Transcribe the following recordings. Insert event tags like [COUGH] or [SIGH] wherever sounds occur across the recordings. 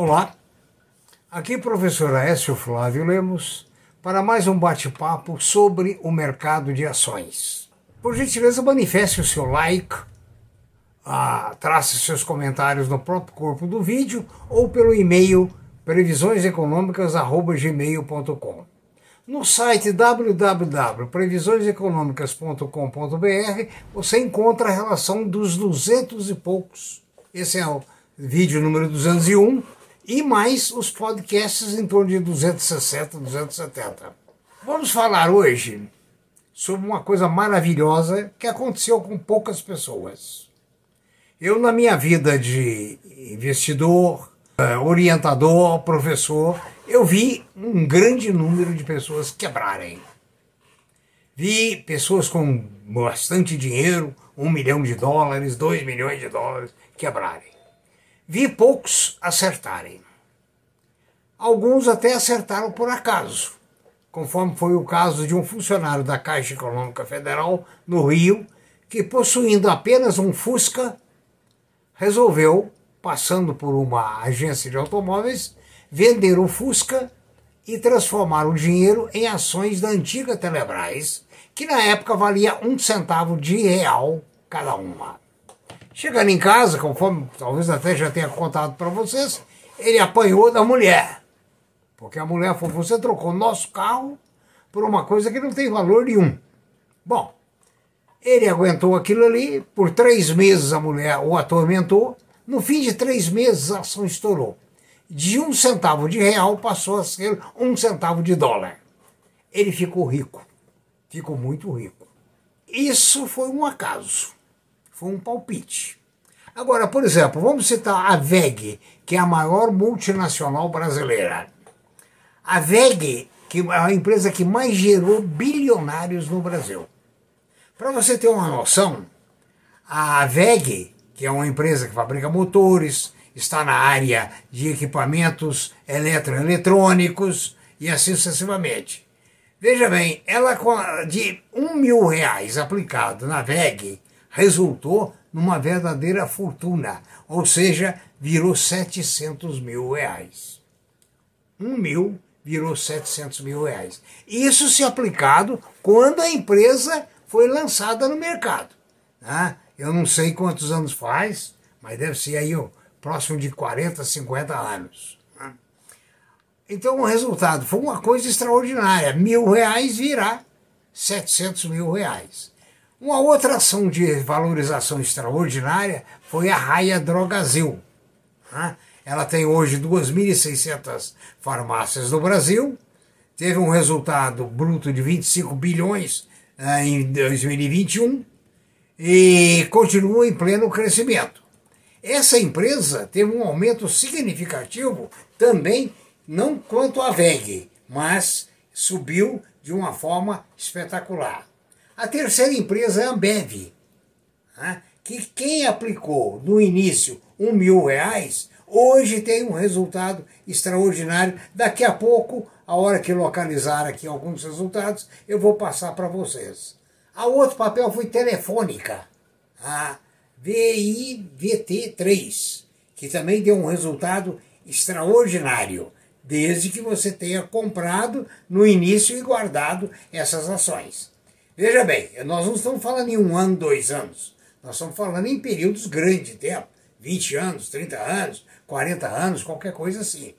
Olá, aqui é o professor Aécio Flávio Lemos para mais um bate-papo sobre o mercado de ações. Por gentileza, manifeste o seu like, ah, trace seus comentários no próprio corpo do vídeo ou pelo e-mail previsioneseconômicas.gmail.com. No site www.previsioneseconômicas.com.br você encontra a relação dos duzentos e poucos. Esse é o vídeo número 201 e mais os podcasts em torno de 260, 270. Vamos falar hoje sobre uma coisa maravilhosa que aconteceu com poucas pessoas. Eu, na minha vida de investidor, eh, orientador, professor, eu vi um grande número de pessoas quebrarem. Vi pessoas com bastante dinheiro, um milhão de dólares, dois milhões de dólares, quebrarem. Vi poucos acertarem. Alguns até acertaram por acaso, conforme foi o caso de um funcionário da Caixa Econômica Federal, no Rio, que, possuindo apenas um Fusca, resolveu, passando por uma agência de automóveis, vender o Fusca e transformar o dinheiro em ações da antiga Telebrás, que na época valia um centavo de real cada uma. Chegando em casa, conforme talvez até já tenha contado para vocês, ele apanhou da mulher. Porque a mulher falou: você trocou nosso carro por uma coisa que não tem valor nenhum. Bom, ele aguentou aquilo ali, por três meses a mulher o atormentou. No fim de três meses a ação estourou. De um centavo de real passou a ser um centavo de dólar. Ele ficou rico. Ficou muito rico. Isso foi um acaso. Foi um palpite. Agora, por exemplo, vamos citar a VEG, que é a maior multinacional brasileira. A VEG, que é a empresa que mais gerou bilionários no Brasil. Para você ter uma noção, a VEG, que é uma empresa que fabrica motores, está na área de equipamentos eletroeletrônicos e assim sucessivamente. Veja bem, ela de um mil reais aplicado na VEG resultou numa verdadeira fortuna, ou seja, virou 700 mil reais. Um mil virou 700 mil reais. Isso se aplicado quando a empresa foi lançada no mercado. Né? Eu não sei quantos anos faz, mas deve ser aí ó, próximo de 40, 50 anos. Né? Então o resultado foi uma coisa extraordinária. Mil reais virá 700 mil reais. Uma outra ação de valorização extraordinária foi a Raia Drogazil. Né? Ela tem hoje 2.600 farmácias no Brasil, teve um resultado bruto de 25 bilhões uh, em 2021 e continua em pleno crescimento. Essa empresa teve um aumento significativo também, não quanto a VEG, mas subiu de uma forma espetacular. A terceira empresa é a Ambev, né? que quem aplicou no início um mil reais, hoje tem um resultado extraordinário. Daqui a pouco, a hora que localizar aqui alguns resultados, eu vou passar para vocês. A outro papel foi Telefônica, a VIVT3, que também deu um resultado extraordinário, desde que você tenha comprado no início e guardado essas ações. Veja bem, nós não estamos falando em um ano, dois anos. Nós estamos falando em períodos grandes de tempo 20 anos, 30 anos, 40 anos, qualquer coisa assim.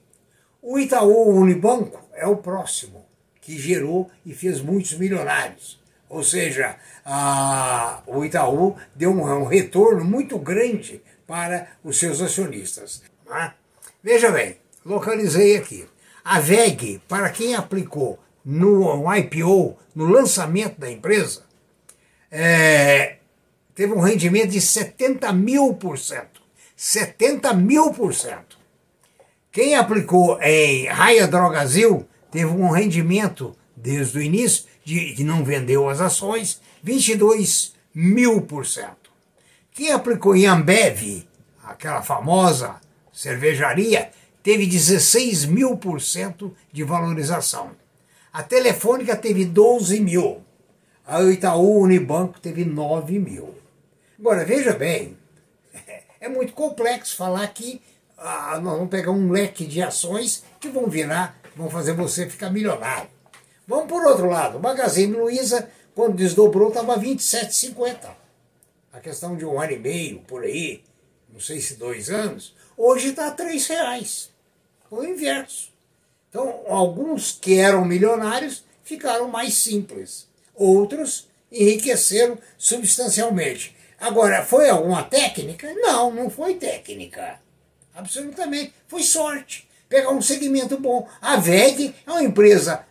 O Itaú Unibanco é o próximo, que gerou e fez muitos milionários. Ou seja, a, o Itaú deu um, um, retorno muito grande para os seus acionistas. Né? Veja bem, localizei aqui. A VEG, para quem aplicou no IPO, no lançamento da empresa, é, teve um rendimento de 70 mil por cento. 70 mil por cento. Quem aplicou em Raia Drogazil teve um rendimento desde o início, de, que não vendeu as ações, 22 mil por cento. Quem aplicou em Ambev, aquela famosa cervejaria, teve 16 mil por cento de valorização. A Telefônica teve 12 mil. A Itaú Unibanco teve 9 mil. Agora, veja bem, [LAUGHS] é muito complexo falar que ah, nós vamos pegar um leque de ações que vão virar, vão fazer você ficar milionário. Vamos por outro lado, o Magazine Luiza, quando desdobrou, estava 27,50. A questão de um ano e meio, por aí, não sei se dois anos, hoje está R$ reais. O inverso. Então, alguns que eram milionários ficaram mais simples. Outros enriqueceram substancialmente. Agora, foi alguma técnica? Não, não foi técnica. Absolutamente. Foi sorte. Pegar um segmento bom. A VEG é uma empresa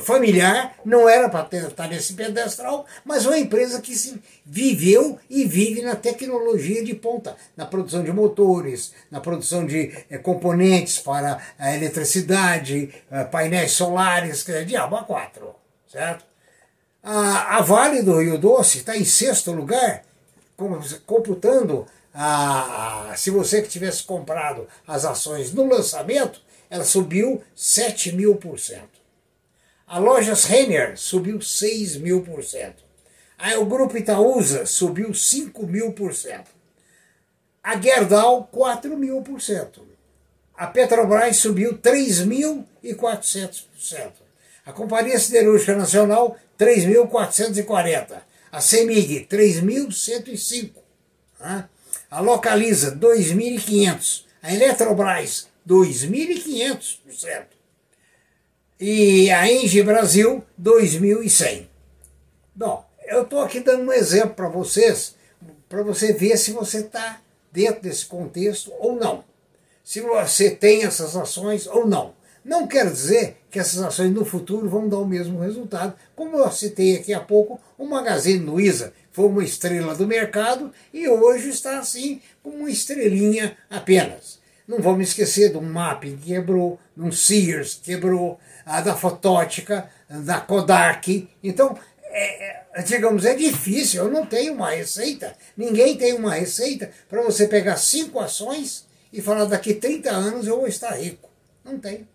familiar, não era para estar nesse pedestral, mas uma empresa que se viveu e vive na tecnologia de ponta, na produção de motores, na produção de é, componentes para a eletricidade, é, painéis solares, que é diabo a quatro, certo? A, a Vale do Rio Doce está em sexto lugar, computando a, a, se você que tivesse comprado as ações no lançamento, ela subiu 7 mil por cento. A Lojas Renner subiu 6 mil por cento. Aí o Grupo Itaúsa subiu 5 mil por cento. A Gerdau, 4 mil por cento. A Petrobras subiu 3.400%. A Companhia Siderúrgica Nacional, 3.440. A CEMIG, 3.105. A Localiza, 2.500. A Eletrobras, 2.500% e a Engie Brasil 2100. Bom, eu estou aqui dando um exemplo para vocês, para você ver se você está dentro desse contexto ou não. Se você tem essas ações ou não. Não quer dizer que essas ações no futuro vão dar o mesmo resultado. Como eu citei aqui há pouco, o Magazine Luiza foi uma estrela do mercado e hoje está assim, como uma estrelinha apenas. Não vamos esquecer do MAP que quebrou, do Sears que quebrou, a da Fotótica, da Kodak. Então, é, é, digamos, é difícil, eu não tenho uma receita, ninguém tem uma receita para você pegar cinco ações e falar daqui 30 anos eu vou estar rico. Não tem.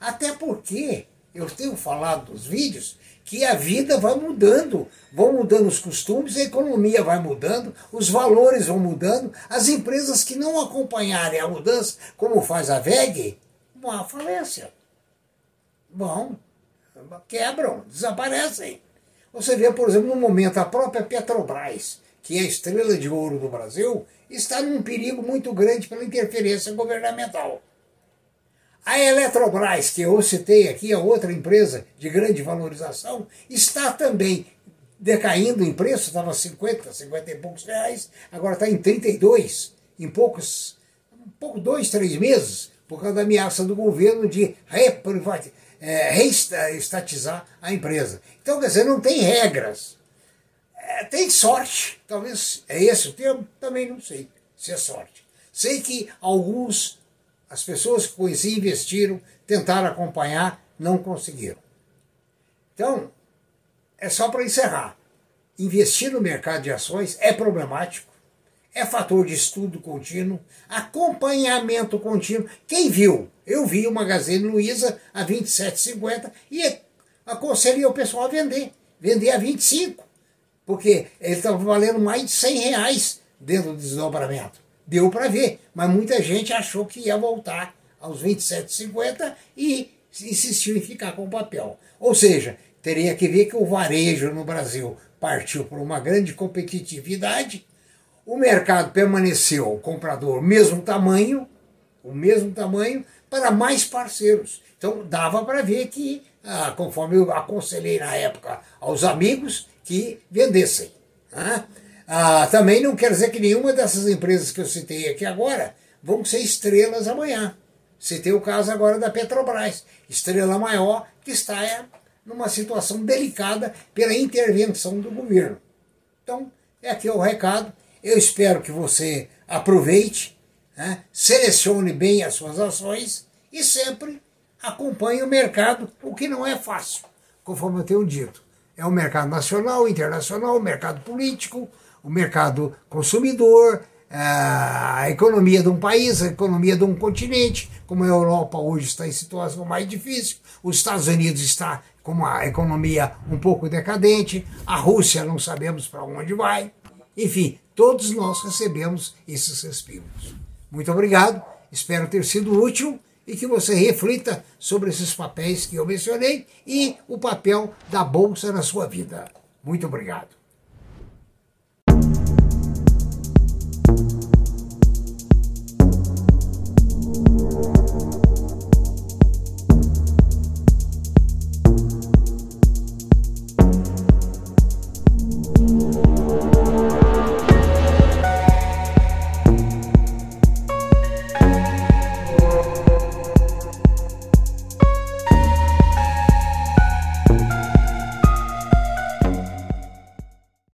Até porque eu tenho falado nos vídeos que a vida vai mudando, vão mudando os costumes, a economia vai mudando, os valores vão mudando, as empresas que não acompanharem a mudança, como faz a VEG, vão à falência. Bom, quebram, desaparecem. Você vê, por exemplo, no momento, a própria Petrobras, que é a estrela de ouro do Brasil, está num perigo muito grande pela interferência governamental. A Eletrobras, que eu citei aqui, a outra empresa de grande valorização, está também decaindo em preço, estava 50, 50 e poucos reais, agora está em 32, em poucos, um pouco, dois, três meses, por causa da ameaça do governo de é, reestatizar a empresa. Então, quer dizer, não tem regras. É, tem sorte, talvez é esse o termo, também não sei se é sorte. Sei que alguns as pessoas que conheci investiram, tentaram acompanhar, não conseguiram. Então, é só para encerrar. Investir no mercado de ações é problemático, é fator de estudo contínuo, acompanhamento contínuo. Quem viu? Eu vi o Magazine Luiza a 27,50 e aconselhei o pessoal a vender. Vender a 25, porque ele estava valendo mais de 100 reais dentro do desdobramento deu para ver, mas muita gente achou que ia voltar aos 27,50 e insistiu em ficar com o papel. Ou seja, teria que ver que o varejo no Brasil partiu por uma grande competitividade, o mercado permaneceu o comprador mesmo tamanho, o mesmo tamanho, para mais parceiros. Então dava para ver que, ah, conforme eu aconselhei na época aos amigos, que vendessem. Né? Ah, também não quer dizer que nenhuma dessas empresas que eu citei aqui agora vão ser estrelas amanhã. Citei o caso agora da Petrobras, estrela maior que está é, numa situação delicada pela intervenção do governo. Então, é aqui o recado. Eu espero que você aproveite, né, selecione bem as suas ações e sempre acompanhe o mercado, o que não é fácil, conforme eu tenho dito. É o mercado nacional, internacional, o mercado político, o mercado consumidor, a economia de um país, a economia de um continente, como a Europa hoje está em situação mais difícil, os Estados Unidos está com uma economia um pouco decadente, a Rússia não sabemos para onde vai. Enfim, todos nós recebemos esses respiros. Muito obrigado Espero ter sido útil e que você reflita sobre esses papéis que eu mencionei e o papel da bolsa na sua vida. Muito obrigado.